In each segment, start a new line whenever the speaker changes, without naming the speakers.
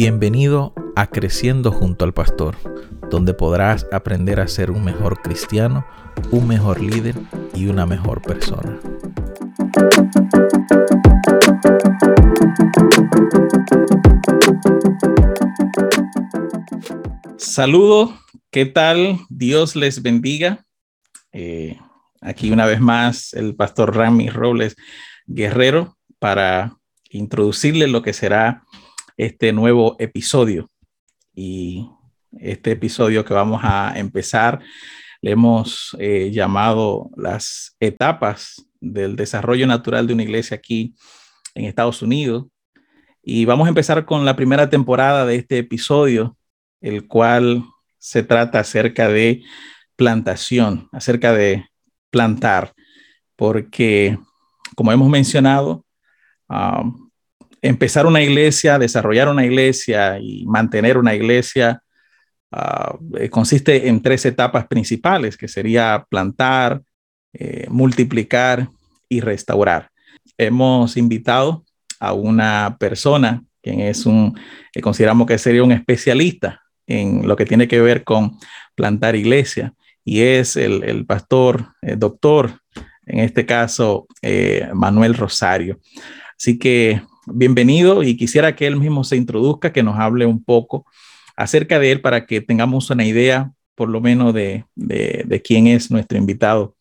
Bienvenido a Creciendo junto al Pastor, donde podrás aprender a ser un mejor cristiano, un mejor líder y una mejor persona. Saludos, ¿qué tal? Dios les bendiga. Eh, aquí una vez más el pastor Rami Robles Guerrero para introducirle lo que será este nuevo episodio. Y este episodio que vamos a empezar le hemos eh, llamado las etapas del desarrollo natural de una iglesia aquí en Estados Unidos. Y vamos a empezar con la primera temporada de este episodio, el cual se trata acerca de plantación, acerca de plantar, porque como hemos mencionado, um, empezar una iglesia, desarrollar una iglesia y mantener una iglesia ah, eh, consiste en tres etapas principales, que sería plantar, eh, multiplicar y restaurar. Hemos invitado a una persona quien es un, consideramos que sería un especialista en lo que tiene que ver con plantar iglesia y es el, pastor, el doctor, en este caso, eh, Manuel Rosario. Así que bienvenido y quisiera que él mismo se introduzca, que nos hable un poco acerca de él para que tengamos una idea por lo menos de, quién es nuestro invitado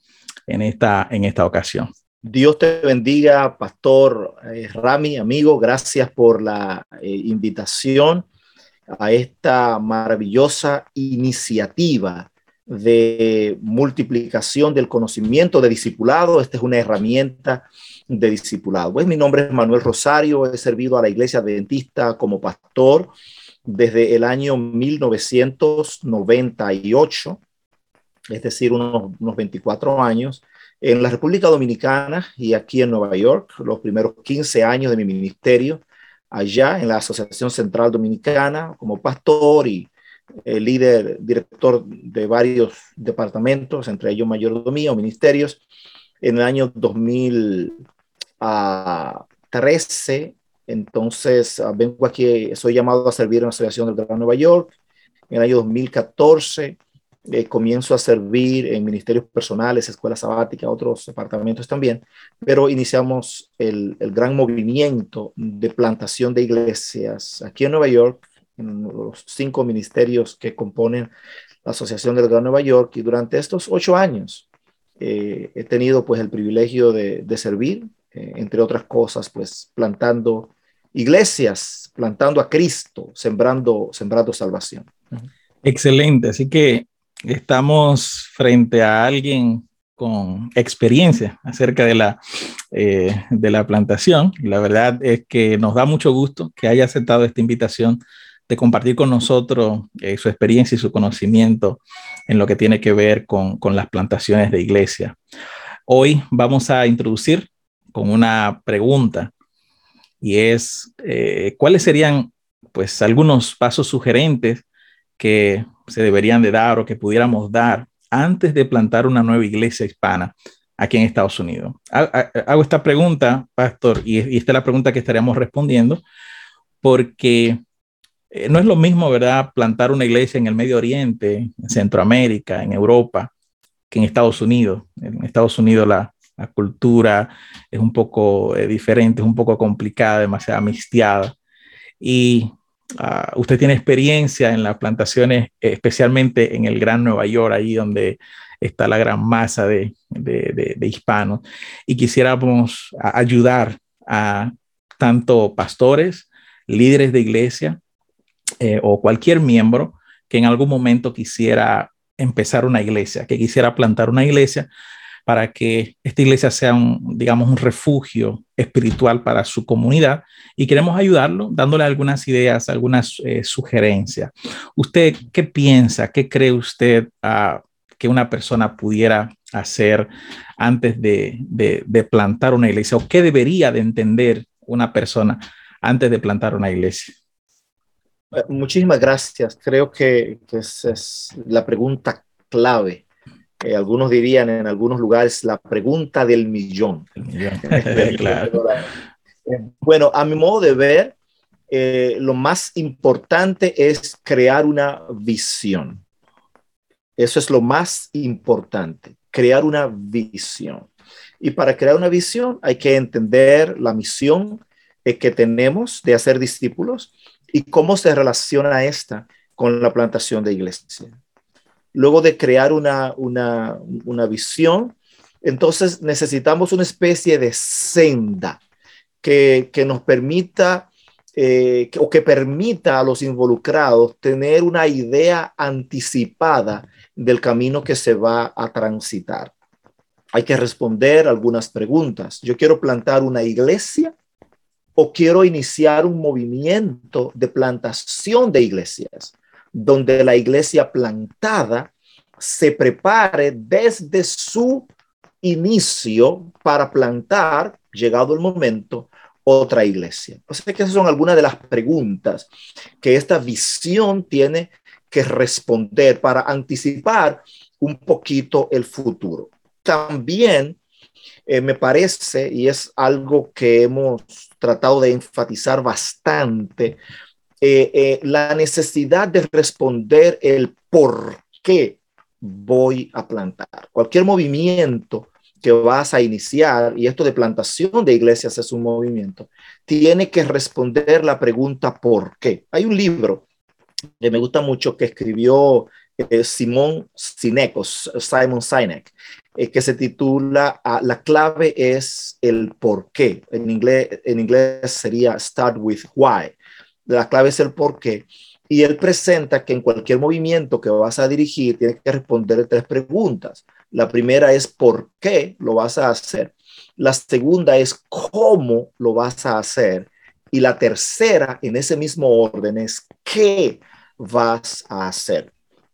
en esta, en esta ocasión.
Dios te bendiga, Pastor eh, Rami, amigo. Gracias por la eh, invitación a esta maravillosa iniciativa de multiplicación del conocimiento de discipulado. Esta es una herramienta de discipulado. Pues mi nombre es Manuel Rosario, he servido a la iglesia adventista como pastor desde el año 1998, es decir, unos, unos 24 años, en la República Dominicana y aquí en Nueva York, los primeros 15 años de mi ministerio, allá en la Asociación Central Dominicana como pastor y eh, líder, director de varios departamentos, entre ellos mayordomía o ministerios. En el año 2000, a 13. Entonces, ah, vengo aquí, soy llamado a servir en la Asociación del Gran Nueva York. En el año 2014 eh, comienzo a servir en ministerios personales, escuela sabática, otros departamentos también, pero iniciamos el, gran movimiento de plantación de iglesias aquí en Nueva York, en los cinco ministerios que componen la Asociación del Gran Nueva York, y durante estos ocho años eh, he tenido pues el privilegio de, de servir eh, entre otras cosas, pues plantando iglesias, plantando a Cristo, sembrando, sembrando salvación.
Excelente, así que estamos frente a alguien con experiencia acerca de la, eh, de la plantación. La verdad es que nos da mucho gusto que haya aceptado esta invitación de compartir con nosotros eh, su experiencia y su conocimiento en lo que tiene que ver con, con las plantaciones de iglesia. Hoy vamos a introducir con una pregunta y es, eh, ¿cuáles serían pues algunos pasos sugerentes que se deberían de dar o que pudiéramos dar antes de plantar una nueva iglesia hispana aquí en Estados Unidos? Hago esta pregunta, pastor, y, esta es la pregunta que estaríamos respondiendo, porque eh, no es lo mismo, ¿verdad?, plantar una iglesia en el Medio Oriente, en Centroamérica, en Europa, que en Estados Unidos. En Estados Unidos la, cultura es un poco eh, diferente, es un poco complicada, demasiado amistiada. Y ah, usted tiene experiencia en las plantaciones, especialmente en el Gran Nueva York, ahí donde está la gran masa de, hispanos. Y quisiéramos ayudar a tanto pastores, líderes de iglesia eh, o cualquier miembro que en algún momento quisiera empezar una iglesia, que quisiera plantar una iglesia, para que esta iglesia sea un, digamos, un refugio espiritual para su comunidad y queremos ayudarlo dándole algunas ideas, algunas eh, sugerencias. ¿Usted qué piensa, qué cree usted uh, que una persona pudiera hacer antes de, de, plantar una iglesia o qué debería de entender una persona antes de plantar una iglesia?
Eh, muchísimas gracias. Creo que, que esa es la pregunta clave eh, algunos dirían en algunos lugares la pregunta del millón.
claro.
Bueno, a mi modo de ver, eh, lo más importante es crear una visión. Eso es lo más importante, crear una visión. Y para crear una visión hay que entender la misión eh, que tenemos de hacer discípulos y cómo se relaciona esta con la plantación de iglesia. Luego de crear una, una, una visión, entonces necesitamos una especie de senda que, que nos permita eh, o que permita a los involucrados tener una idea anticipada del camino que se va a transitar. Hay que responder algunas preguntas. Yo quiero plantar una iglesia o quiero iniciar un movimiento de plantación de iglesias, donde la iglesia plantada se prepare desde su inicio para plantar, llegado el momento, otra iglesia. O sea que esas son algunas de las preguntas que esta visión tiene que responder para anticipar un poquito el futuro. También eh, me parece, y es algo que hemos tratado de enfatizar bastante, eh, eh, la necesidad de responder el por qué voy a plantar. Cualquier movimiento que vas a iniciar, y esto de plantación de iglesias es un movimiento, tiene que responder la pregunta ¿por qué? Hay un libro que me gusta mucho que escribió Simón Sinecos, Simon Sinek, eh, que se titula ah, La clave es el por qué. En inglés, en inglés sería Start with Why. La clave es el por qué. Y él presenta que en cualquier movimiento que vas a dirigir, tienes que responder tres preguntas. La primera es por qué lo vas a hacer. La segunda es cómo lo vas a hacer. Y la tercera, en ese mismo orden, es qué vas a hacer.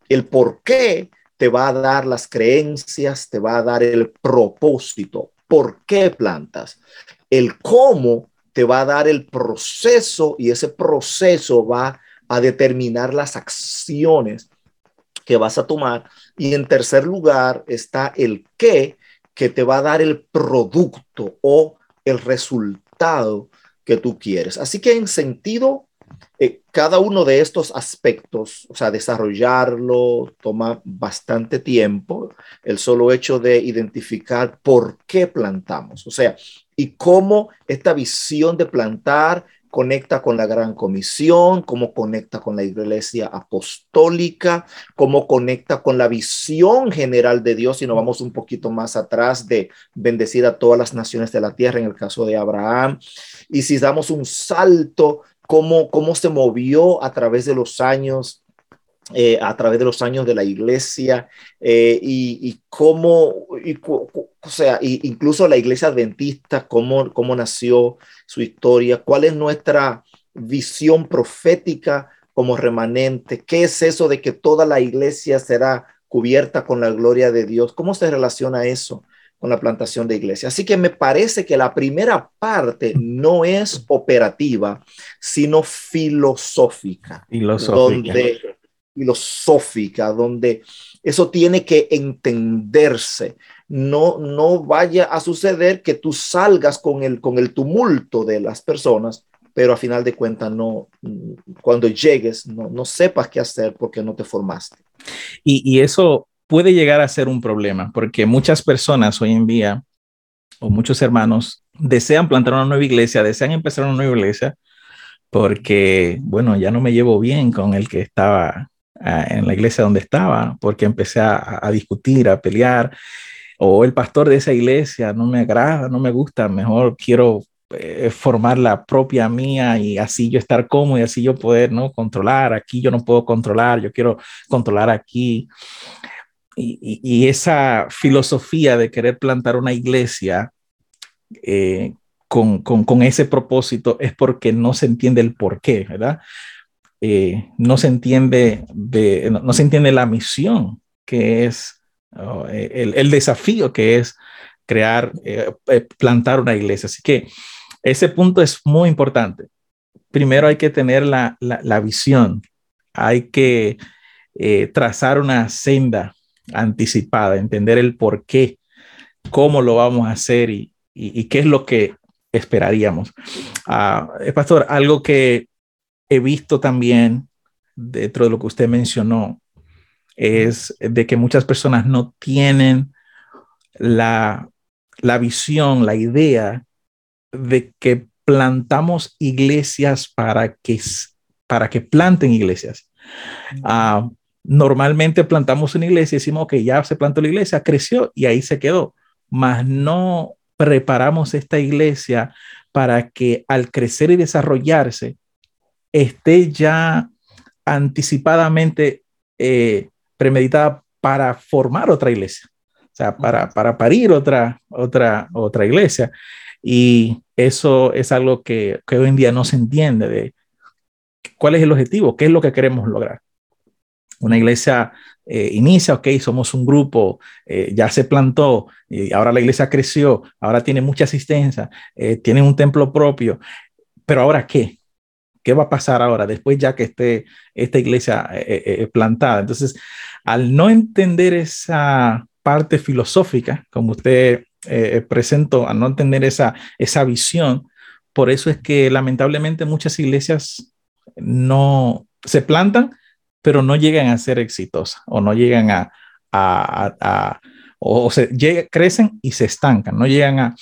El por qué te va a dar las creencias, te va a dar el propósito. ¿Por qué plantas? El cómo te va a dar el proceso y ese proceso va a determinar las acciones que vas a tomar. Y en tercer lugar está el qué, que te va a dar el producto o el resultado que tú quieres. Así que en sentido, eh, cada uno de estos aspectos, o sea, desarrollarlo toma bastante tiempo, el solo hecho de identificar por qué plantamos, o sea, y cómo esta visión de plantar conecta con la gran comisión, cómo conecta con la iglesia apostólica, cómo conecta con la visión general de Dios, y nos vamos un poquito más atrás de bendecir a todas las naciones de la tierra en el caso de Abraham. Y si damos un salto, cómo, cómo se movió a través de los años eh, a través de los años de la iglesia eh, y, cómo, o sea, incluso la iglesia adventista, cómo, cómo nació su historia, cuál es nuestra visión profética como remanente, qué es eso de que toda la iglesia será cubierta con la gloria de Dios, cómo se relaciona eso con la plantación de iglesia. Así que me parece que la primera parte no es operativa, sino filosófica. Filosófica. Donde, filosófica, donde eso tiene que entenderse. No, no vaya a suceder que tú salgas con el, con el tumulto de las personas, pero a final de cuentas no, cuando llegues, no, no sepas qué hacer porque no te formaste.
Y, y eso puede llegar a ser un problema, porque muchas personas hoy en día, o muchos hermanos, desean plantar una nueva iglesia, desean empezar una nueva iglesia, porque, bueno, ya no me llevo bien con el que estaba en la iglesia donde estaba, porque empecé a, discutir, a pelear, o el pastor de esa iglesia no me agrada, no me gusta, mejor quiero eh, formar la propia mía y así yo estar cómodo y así yo poder no controlar. Aquí yo no puedo controlar, yo quiero controlar aquí. Y, esa filosofía de querer plantar una iglesia eh, con, con, ese propósito es porque no se entiende el por qué, ¿verdad? Eh, no, se entiende de, no, se entiende la misión que es, el, el, desafío que es crear, eh, eh, plantar una iglesia. Así que ese punto es muy importante. Primero hay que tener la, la visión, hay que trazar una senda anticipada, entender el por qué, cómo lo vamos a hacer y, y, qué es lo que esperaríamos. Uh, pastor, algo que he visto también, dentro de lo que usted mencionó, es de que muchas personas no tienen la, la visión, la idea de que plantamos iglesias para que, para que planten iglesias. Uh, normalmente plantamos una iglesia y decimos, que ya se plantó la iglesia, creció y ahí se quedó, mas no preparamos esta iglesia para que al crecer y desarrollarse esté ya anticipadamente eh, premeditada para formar otra iglesia, o sea, para, para parir otra, otra, otra iglesia. Y eso es algo que, que hoy en día no se entiende de cuál es el objetivo, qué es lo que queremos lograr. Una iglesia eh, inicia, ok, somos un grupo, eh, ya se plantó, y ahora la iglesia creció, ahora tiene mucha asistencia, eh, tiene un templo propio, pero ahora qué? ¿Qué va a pasar ahora después ya que esté esta iglesia plantada? Entonces, al no entender esa parte filosófica, como usted presentó, al no entender esa, esa visión, por eso es que lamentablemente muchas iglesias no se plantan, pero no llegan a ser exitosas o no llegan a, a, a, o se crecen y se estancan, no llegan a,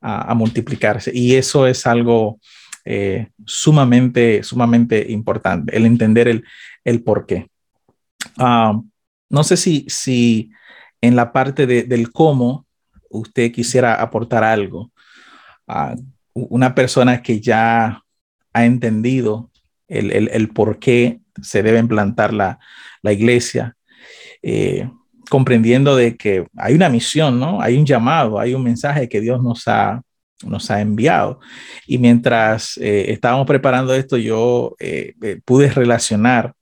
a multiplicarse. Y eso es algo eh, sumamente, sumamente importante, el entender el, el por qué. Ah, no sé si, si en la parte de, del cómo usted quisiera aportar algo. a una persona que ya ha entendido el, el, el por qué se debe implantar la, la iglesia, eh, comprendiendo de que hay una misión, ¿no? Hay un llamado, hay un mensaje que Dios nos ha, nos ha enviado. Y mientras eh, estábamos preparando esto, yo eh, pude relacionar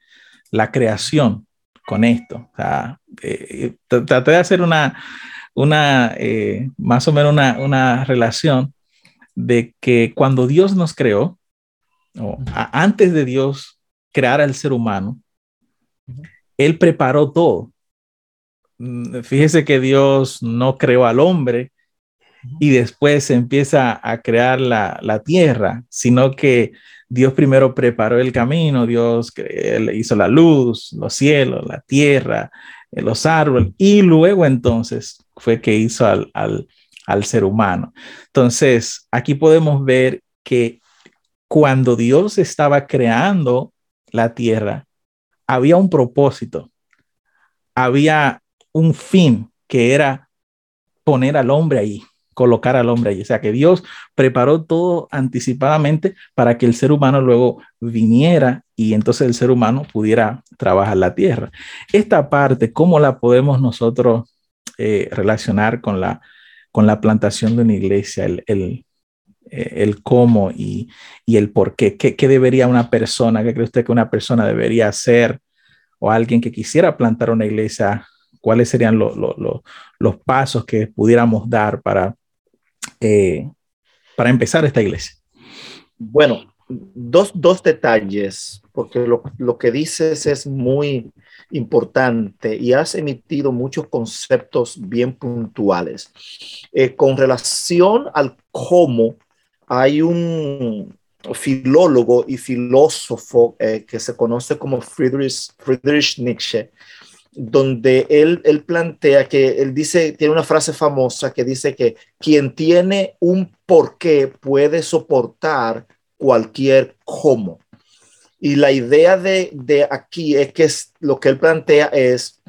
la creación con esto. O sea, traté de hacer una, una más o menos una, una relación de que cuando Dios nos creó, o antes de Dios crear al ser humano, Él preparó todo. Mm, fíjese que Dios no creó al hombre y después empieza a crear la, la tierra, sino que Dios primero preparó el camino, Dios hizo la luz, los cielos, la tierra, eh, los árboles, y luego entonces fue que hizo al, al, al ser humano. Entonces, aquí podemos ver que cuando Dios estaba creando la tierra, había un propósito, había un fin que era poner al hombre ahí, colocar al hombre ahí. O sea que Dios preparó todo anticipadamente para que el ser humano luego viniera y entonces el ser humano pudiera trabajar la tierra. Esta parte, ¿cómo la podemos nosotros eh, relacionar con la, con la plantación de una iglesia? El, el cómo y, el por qué. qué. debería una persona, qué cree usted que una persona debería hacer o alguien que quisiera plantar una iglesia? ¿Cuáles serían los pasos que pudiéramos dar para, eh, para empezar esta iglesia?
Bueno, dos, dos detalles, porque lo, lo, que dices es muy importante y has emitido muchos conceptos bien puntuales. Eh, con relación al cómo, hay un filólogo y filósofo eh, que se conoce como Friedrich, Nietzsche, donde él, él, plantea que él dice, tiene una frase famosa que dice que quien tiene un porqué puede soportar cualquier cómo. Y la idea de, de aquí es que lo que él plantea es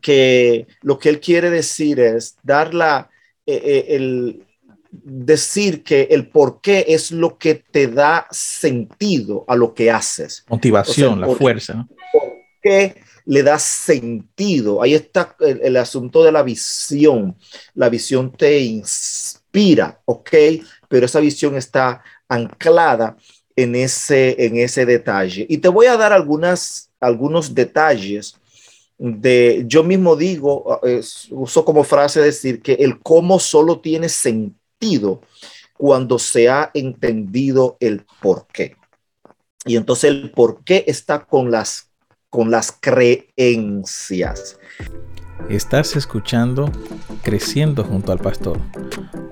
que lo que él quiere decir es dar la, eh, eh, el, decir que el por qué es lo que te da sentido a lo que haces.
Motivación, la fuerza.
¿Por qué le da sentido? Ahí está el, asunto de la visión. La visión te inspira, ¿ok? Pero esa visión está anclada en ese, en ese detalle. Y te voy a dar algunas, algunos detalles de, yo mismo digo, eh, uso como frase decir que el cómo solo tiene sentido cuando se ha entendido el por qué. Y entonces el por qué está con las, con las creencias.
Estás escuchando Creciendo junto al Pastor.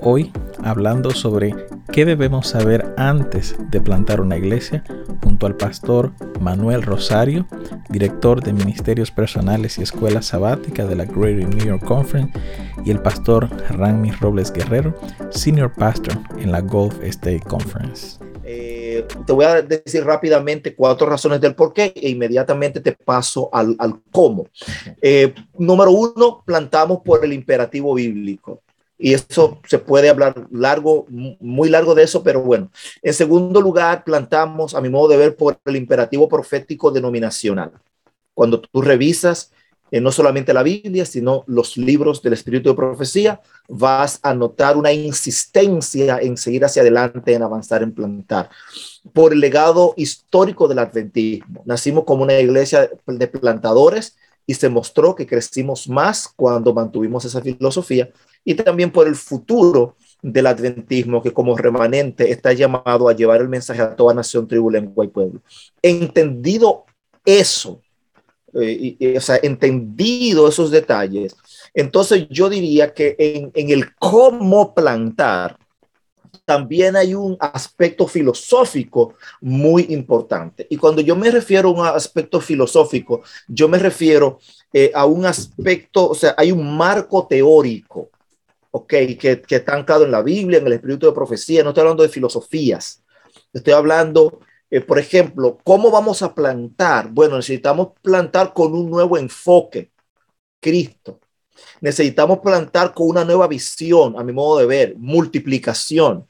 Hoy hablando sobre ¿Qué debemos saber antes de plantar una iglesia? Junto al pastor Manuel Rosario, director de Ministerios Personales y Escuela Sabática de la Greater New York Conference, y el pastor Rami Robles Guerrero, Senior Pastor en la Gulf State Conference.
Eh, te voy a decir rápidamente cuatro razones del por qué e inmediatamente te paso al, cómo. Eh, número uno, plantamos por el imperativo bíblico y eso se puede hablar largo, muy largo de eso, pero bueno. En segundo lugar, plantamos, a mi modo de ver, por el imperativo profético denominacional. Cuando tú revisas eh, no solamente la Biblia, sino los libros del Espíritu de Profecía, vas a notar una insistencia en seguir hacia adelante, en avanzar, en plantar. Por el legado histórico del adventismo. Nacimos como una iglesia de plantadores y se mostró que crecimos más cuando mantuvimos esa filosofía y también por el futuro del adventismo que como remanente está llamado a llevar el mensaje a toda nación, tribu, lengua y pueblo. Entendido eso, eh, o sea, entendido esos detalles, entonces yo diría que en, en el cómo plantar, también hay un aspecto filosófico muy importante. Y cuando yo me refiero a un aspecto filosófico, yo me refiero eh, a un aspecto, o sea, hay un marco teórico ok, que, que está anclado en la Biblia, en el espíritu de profecía, no estoy hablando de filosofías, estoy hablando, eh, por ejemplo, ¿cómo vamos a plantar? Bueno, necesitamos plantar con un nuevo enfoque, Cristo. Necesitamos plantar con una nueva visión, a mi modo de ver, multiplicación,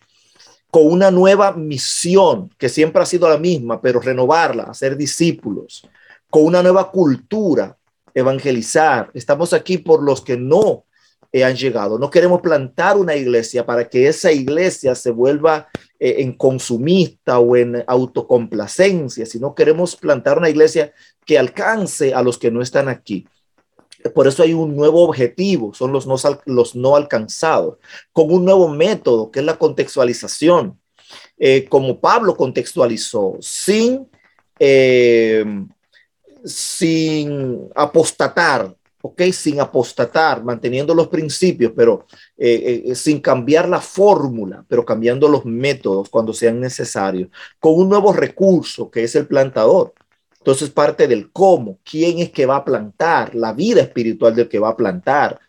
con una nueva misión que siempre ha sido la misma, pero renovarla, hacer discípulos, con una nueva cultura, evangelizar. Estamos aquí por los que no han llegado. No queremos plantar una iglesia para que esa iglesia se vuelva eh, en consumista o en autocomplacencia, sino queremos plantar una iglesia que alcance a los que no están aquí. Por eso hay un nuevo objetivo, son los no, alcanzados, con un nuevo método que es la contextualización, eh, como Pablo contextualizó, sin, eh, sin apostatar, ¿ok? Sin apostatar, manteniendo los principios, pero eh, sin cambiar la fórmula, pero cambiando los métodos cuando sean necesarios, con un nuevo recurso que es el plantador. Entonces parte del cómo, quién es que va a plantar, la vida espiritual del que va a plantar.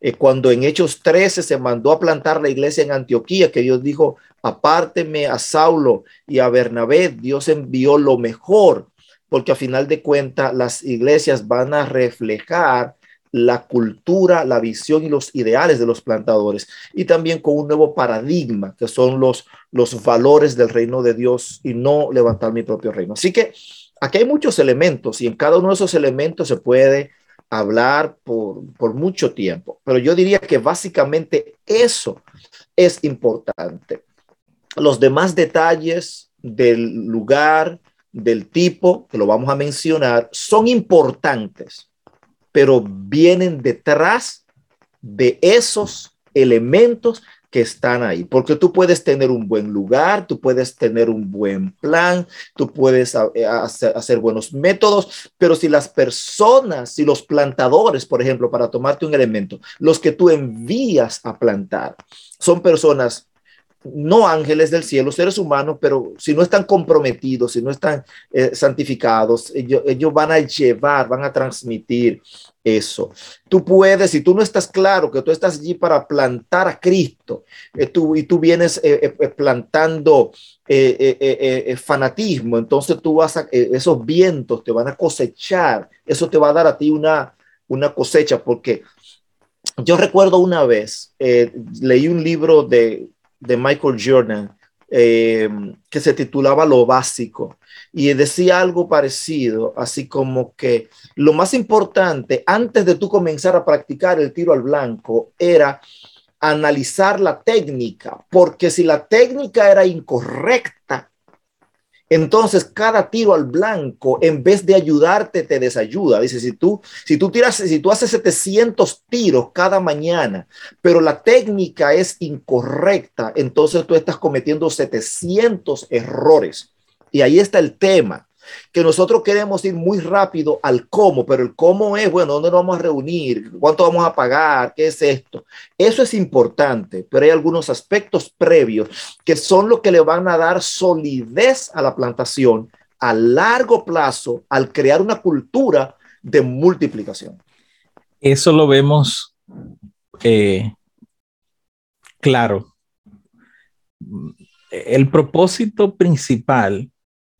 Eh, cuando en Hechos 13 se mandó a plantar la iglesia en Antioquía, que Dios dijo, apárteme a Saulo y a Bernabé, Dios envió lo mejor porque a final de cuentas las iglesias van a reflejar la cultura, la visión y los ideales de los plantadores y también con un nuevo paradigma que son los, los valores del reino de Dios y no levantar mi propio reino. Así que aquí hay muchos elementos y en cada uno de esos elementos se puede hablar por, por mucho tiempo, pero yo diría que básicamente eso es importante. Los demás detalles del lugar, del tipo que lo vamos a mencionar son importantes, pero vienen detrás de esos elementos que están ahí, porque tú puedes tener un buen lugar, tú puedes tener un buen plan, tú puedes eh, hacer, hacer, buenos métodos, pero si las personas, si los plantadores, por ejemplo, para tomarte un elemento, los que tú envías a plantar, son personas no ángeles del cielo, seres humanos, pero si no están comprometidos, si no están eh, santificados, ellos, van a llevar, van a transmitir eso. Tú puedes, si tú no estás claro que tú estás allí para plantar a Cristo eh, tú, y tú vienes eh, plantando fanatismo, entonces tú vas a, esos vientos te van a cosechar, eso te va a dar a ti una, una cosecha, porque yo recuerdo una vez, leí un libro de de Michael Jordan eh, que se titulaba Lo Básico y decía algo parecido, así como que lo más importante antes de tú comenzar a practicar el tiro al blanco era analizar la técnica, porque si la técnica era incorrecta, entonces, cada tiro al blanco, en vez de ayudarte, te desayuda. Dice, si tú, si tú tiras, si tú haces 700 tiros cada mañana, pero la técnica es incorrecta, entonces tú estás cometiendo 700 errores. Y ahí está el tema. Que nosotros queremos ir muy rápido al cómo, pero el cómo es, bueno, ¿dónde nos vamos a reunir? ¿Cuánto vamos a pagar? ¿Qué es esto? Eso es importante, pero hay algunos aspectos previos que son lo que le van a dar solidez a la plantación a largo plazo al crear una cultura de multiplicación.
Eso lo vemos eh, claro. El propósito principal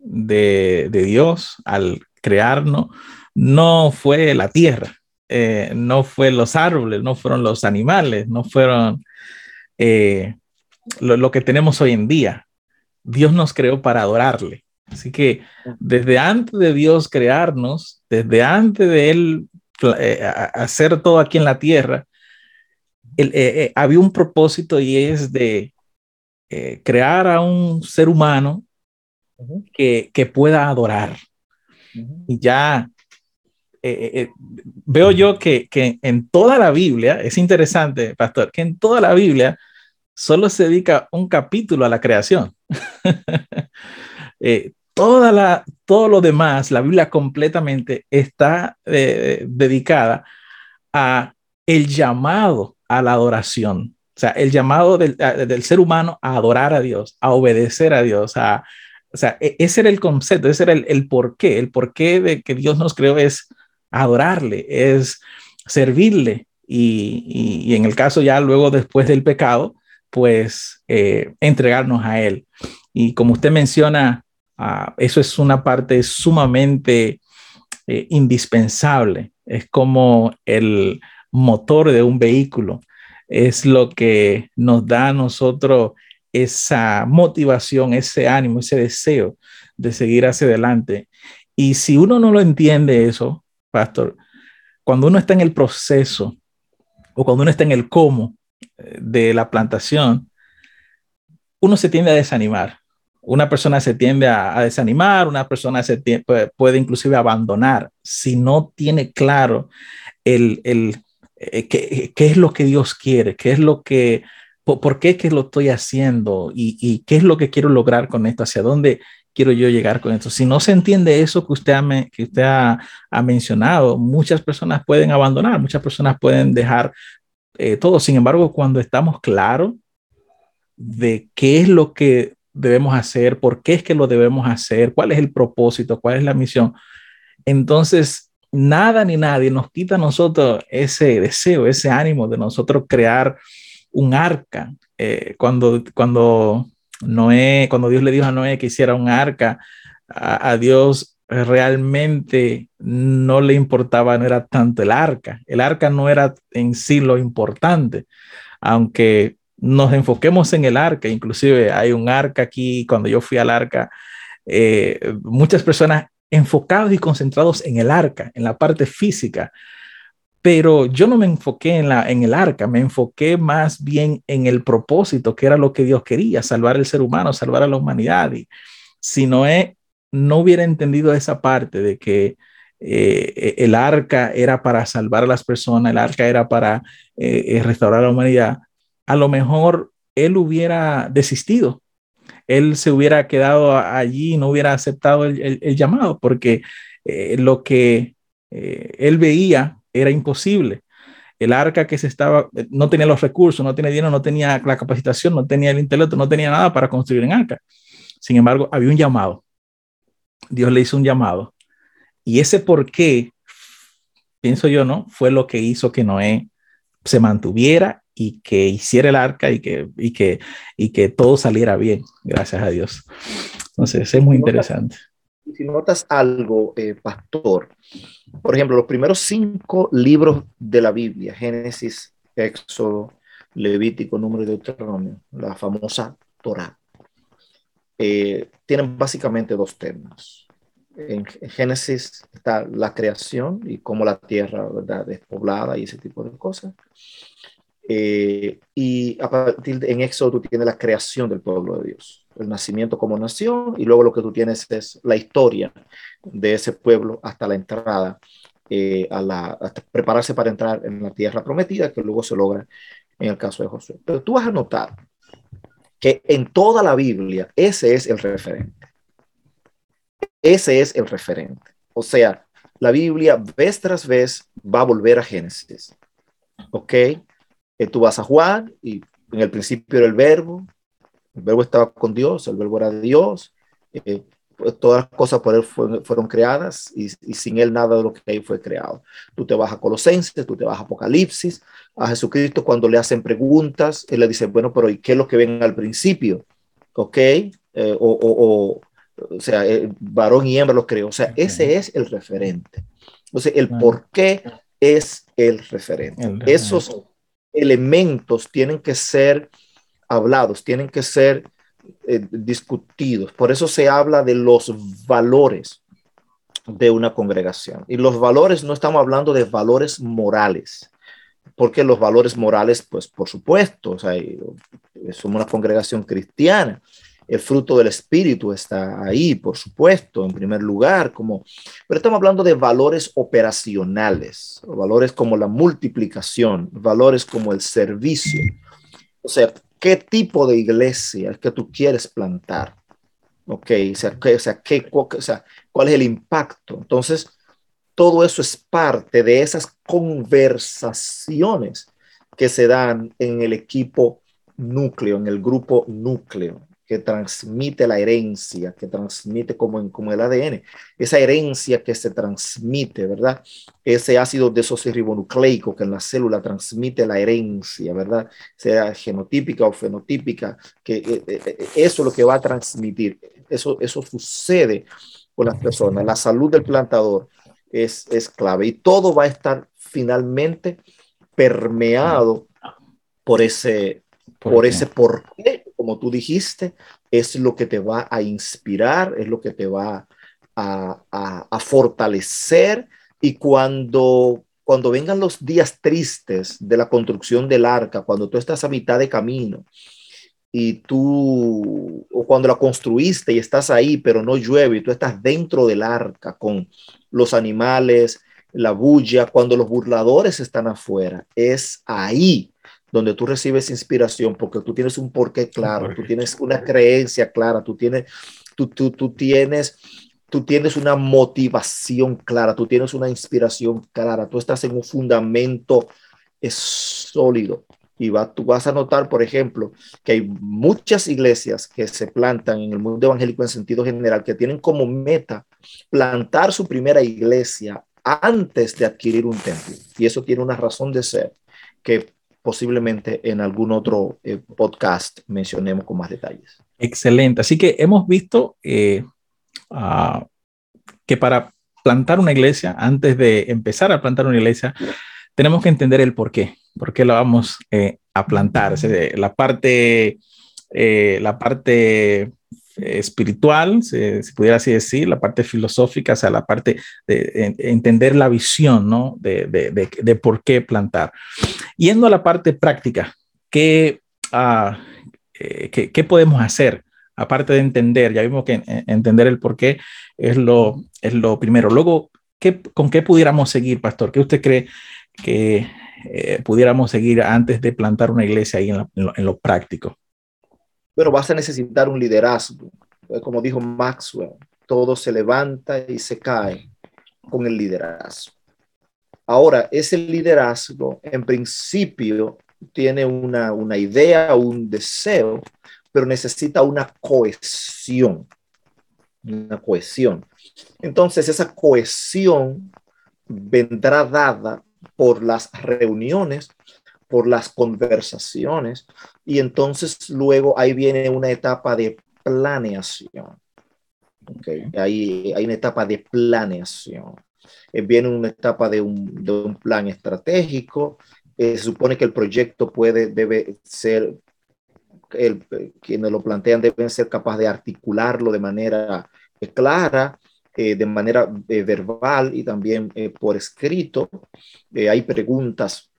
de, Dios al crearnos no fue la tierra, eh, no fue los árboles, no fueron los animales, no fueron eh, lo, que tenemos hoy en día. Dios nos creó para adorarle. Así que desde antes de Dios crearnos, desde antes de Él eh, hacer todo aquí en la tierra, había un propósito y es de crear a un ser humano que, que, pueda adorar. Y ya eh, eh, eh, veo yo que, que, en toda la Biblia, es interesante, pastor, que en toda la Biblia solo se dedica un capítulo a la creación. toda la, todo lo demás, la Biblia completamente está dedicada a el llamado a la adoración. O sea, el llamado del, del, ser humano a adorar a Dios, a obedecer a Dios, a, o sea, e, ese era el concepto, ese era el, el porqué. El porqué de que Dios nos creó es adorarle, es servirle. Y, y, en el caso ya luego después del pecado, pues eh, entregarnos a Él. Y como usted menciona, uh, eso es una parte sumamente eh, indispensable. Es como el motor de un vehículo. Es lo que nos da a nosotros esa motivación, ese ánimo, ese deseo de seguir hacia adelante. Y si uno no lo entiende eso, pastor, cuando uno está en el proceso o cuando uno está en el cómo eh, de la plantación, uno se tiende a desanimar. Una persona se tiende a, desanimar, una persona se puede, puede, inclusive abandonar si no tiene claro el, el eh, qué, qué, es lo que Dios quiere, qué es lo que ¿Por, qué que lo estoy haciendo? ¿Y, qué es lo que quiero lograr con esto? ¿Hacia dónde quiero yo llegar con esto? Si no se entiende eso que usted, ha, que usted ha, mencionado, muchas personas pueden abandonar, muchas personas pueden dejar eh, todo. Sin embargo, cuando estamos claros de qué es lo que debemos hacer, por qué es que lo debemos hacer, cuál es el propósito, cuál es la misión, entonces nada ni nadie nos quita a nosotros ese deseo, ese ánimo de nosotros crear un arca. Eh, cuando, cuando Noé, cuando Dios le dijo a Noé que hiciera un arca, a, Dios realmente no le importaba, no era tanto el arca. El arca no era en sí lo importante, aunque nos enfoquemos en el arca, inclusive hay un arca aquí, cuando yo fui al arca, eh, muchas personas enfocados y concentrados en el arca, en la parte física, pero yo no me enfoqué en, la, en el arca, me enfoqué más bien en el propósito, que era lo que Dios quería, salvar el ser humano, salvar a la humanidad. Y si Noé no hubiera entendido esa parte de que eh, el arca era para salvar a las personas, el arca era para eh, eh, restaurar a la humanidad, a lo mejor él hubiera desistido, él se hubiera quedado allí y no hubiera aceptado el llamado, porque lo que él veía era imposible. El arca que se estaba, no tenía los recursos, no tenía dinero, no tenía la capacitación, no tenía el intelecto, no tenía nada para construir un arca. Sin embargo, había un llamado. Dios le hizo un llamado. Y ese por qué, pienso yo, ¿no? Fue lo que hizo que Noé se mantuviera y que hiciera el arca y que, y que, y que todo saliera bien, gracias a Dios. Entonces, es muy interesante
si notas algo, eh, pastor, por ejemplo, los primeros cinco libros de la Biblia, Génesis, Éxodo, Levítico, Número de Deuteronomio, la famosa Torah, eh, tienen básicamente dos temas. En, Génesis está la creación y cómo la tierra ¿verdad? es poblada y ese tipo de cosas. Eh, y a en Éxodo tú tienes la creación del pueblo de Dios el nacimiento como nación, y luego lo que tú tienes es la historia de ese pueblo hasta la entrada, eh, a la, hasta prepararse para entrar en la tierra prometida, que luego se logra en el caso de Josué. Pero tú vas a notar que en toda la Biblia ese es el referente. ese es el referente. O sea, la Biblia vez tras vez va a volver a Génesis. ¿Ok? Eh, tú vas a Juan y en el principio era el verbo, el verbo estaba con Dios, el verbo era Dios, eh, pues, todas las cosas por él fueron, creadas y, sin él nada de lo que hay fue creado. Tú te vas a Colosenses, tú te vas a Apocalipsis, a Jesucristo cuando le hacen preguntas, él le dice, bueno, pero ¿y qué es lo que ven al principio? ¿Ok? Eh, o, o, sea, eh, varón y hembra los creó. O sea, ese es el referente. Entonces, el por qué es el referente. Esos elementos tienen que ser hablados, tienen que ser eh, discutidos. Por eso se habla de los valores de una congregación. Y los valores, no estamos hablando de valores morales, porque los valores morales, pues por supuesto, sea, somos una congregación cristiana. El fruto del espíritu está ahí, por supuesto, en primer lugar, como, pero estamos hablando de valores operacionales, valores como la multiplicación, valores como el servicio. O sea, qué tipo de iglesia es que tú quieres plantar. Ok, o sea, qué, cuál es el impacto. Entonces, todo eso es parte de esas conversaciones que se dan en el equipo núcleo, en el grupo núcleo que transmite la herencia, que transmite como, como el ADN, esa herencia que se transmite, ¿verdad? Ese ácido desoxirribonucleico que en la célula transmite la herencia, ¿verdad? Sea genotípica o fenotípica, que eh, eh, eh, eso es lo que va a transmitir. Eso, eso sucede con las personas. La salud del plantador es, es clave y todo va a estar finalmente permeado por ese, por, ese por qué, como tú dijiste, es lo que te va a inspirar, es lo que te va a, a, fortalecer. Y cuando, cuando vengan los días tristes de la construcción del arca, cuando tú estás a mitad de camino y tú, o cuando la construiste y estás ahí, pero no llueve y tú estás dentro del arca con los animales, la bulla, cuando los burladores están afuera, es ahí donde tú recibes inspiración porque tú tienes un porqué claro, tú tienes una creencia clara, tú tienes, tú, tú, tú tienes, tú tienes una motivación clara, tú tienes una inspiración clara, tú estás en un fundamento es sólido. Y va, tú vas a notar, por ejemplo, que hay muchas iglesias que se plantan en el mundo evangélico en sentido general, que tienen como meta plantar su primera iglesia antes de adquirir un templo. Y eso tiene una razón de ser, que posiblemente en algún otro eh, podcast mencionemos con más detalles.
Excelente. Así que hemos visto eh, que para plantar una iglesia, antes de empezar a plantar una iglesia, tenemos que entender el por qué, por qué la vamos eh, a plantar. la parte, la parte espiritual, si, pudiera así decir, la parte filosófica, o sea, la parte de, entender la visión, ¿no? De, de, de, por qué plantar. Yendo a la parte práctica, ¿qué, uh, qué, qué, podemos hacer? Aparte de entender, ya vimos que entender el por qué es lo, es lo primero. Luego, ¿qué, ¿con qué pudiéramos seguir, pastor? ¿Qué usted cree que eh, pudiéramos seguir antes de plantar una iglesia ahí en, en, en lo práctico?
Pero vas a necesitar un liderazgo. Como dijo Maxwell, todo se levanta y se cae con el liderazgo. Ahora, ese liderazgo en principio tiene una, una idea, un deseo, pero necesita una cohesión, una cohesión. Entonces, esa cohesión vendrá dada por las reuniones por las conversaciones y entonces luego ahí viene una etapa de planeación. Ahí hay una etapa de planeación. Eh, viene una etapa de un, plan estratégico. Eh, se supone que el proyecto puede, debe ser, el, quienes lo plantean deben ser capaces de articularlo de manera eh, clara, de manera verbal y también por escrito. hay preguntas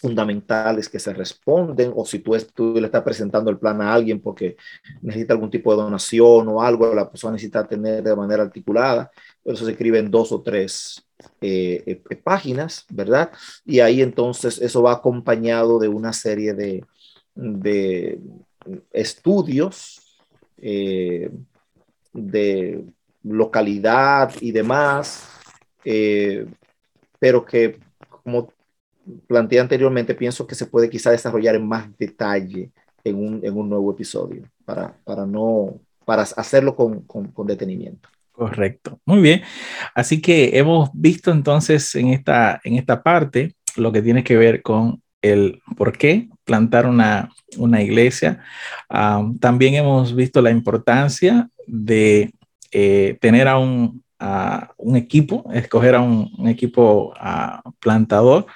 fundamentales que se responden o si tú, tú, le estás presentando el plan a alguien porque necesita algún tipo de donación o algo, la persona necesita tener de manera articulada, eso se escribe en dos o tres eh, eh, páginas, ¿verdad? Y ahí entonces eso va acompañado de una serie de, de estudios, eh, de localidad y demás, pero que como planteé anteriormente, pienso que se puede quizá desarrollar en más detalle en un, en un nuevo episodio para, para, no, para hacerlo con, con, con, detenimiento.
Correcto, muy bien. Así que hemos visto entonces en esta, en esta parte lo que tiene que ver con el por qué plantar una, una iglesia. Um, también hemos visto la importancia de eh, tener a un, a un, equipo, escoger a un, un equipo uh, plantador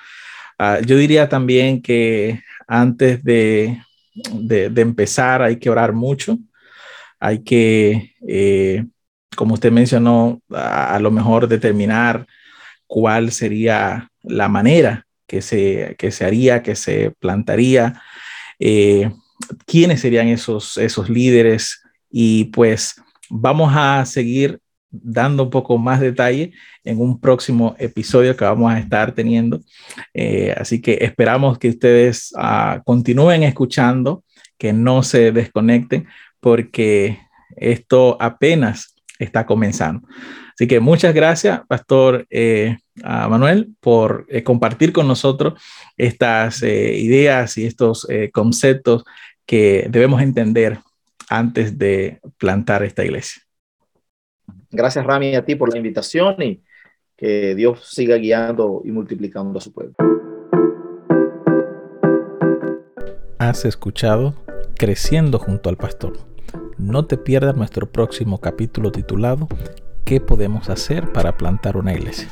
Ah, yo diría también que antes de, de, empezar hay que orar mucho, hay que, eh, como usted mencionó, a, lo mejor determinar cuál sería la manera que se, que se haría, que se plantaría, eh, quiénes serían esos, esos líderes. Y pues vamos a seguir dando un poco más detalle en un próximo episodio que vamos a estar teniendo. Eh, así que esperamos que ustedes uh, continúen escuchando, que no se desconecten, porque esto apenas está comenzando. Así que muchas gracias, Pastor eh, Manuel, por eh, compartir con nosotros estas ideas y estos conceptos que debemos entender antes de plantar esta iglesia.
Gracias, Rami, a ti por la invitación y que Dios siga guiando y multiplicando a su pueblo.
Has escuchado Creciendo junto al Pastor. No te pierdas nuestro próximo capítulo titulado ¿Qué podemos hacer para plantar una iglesia?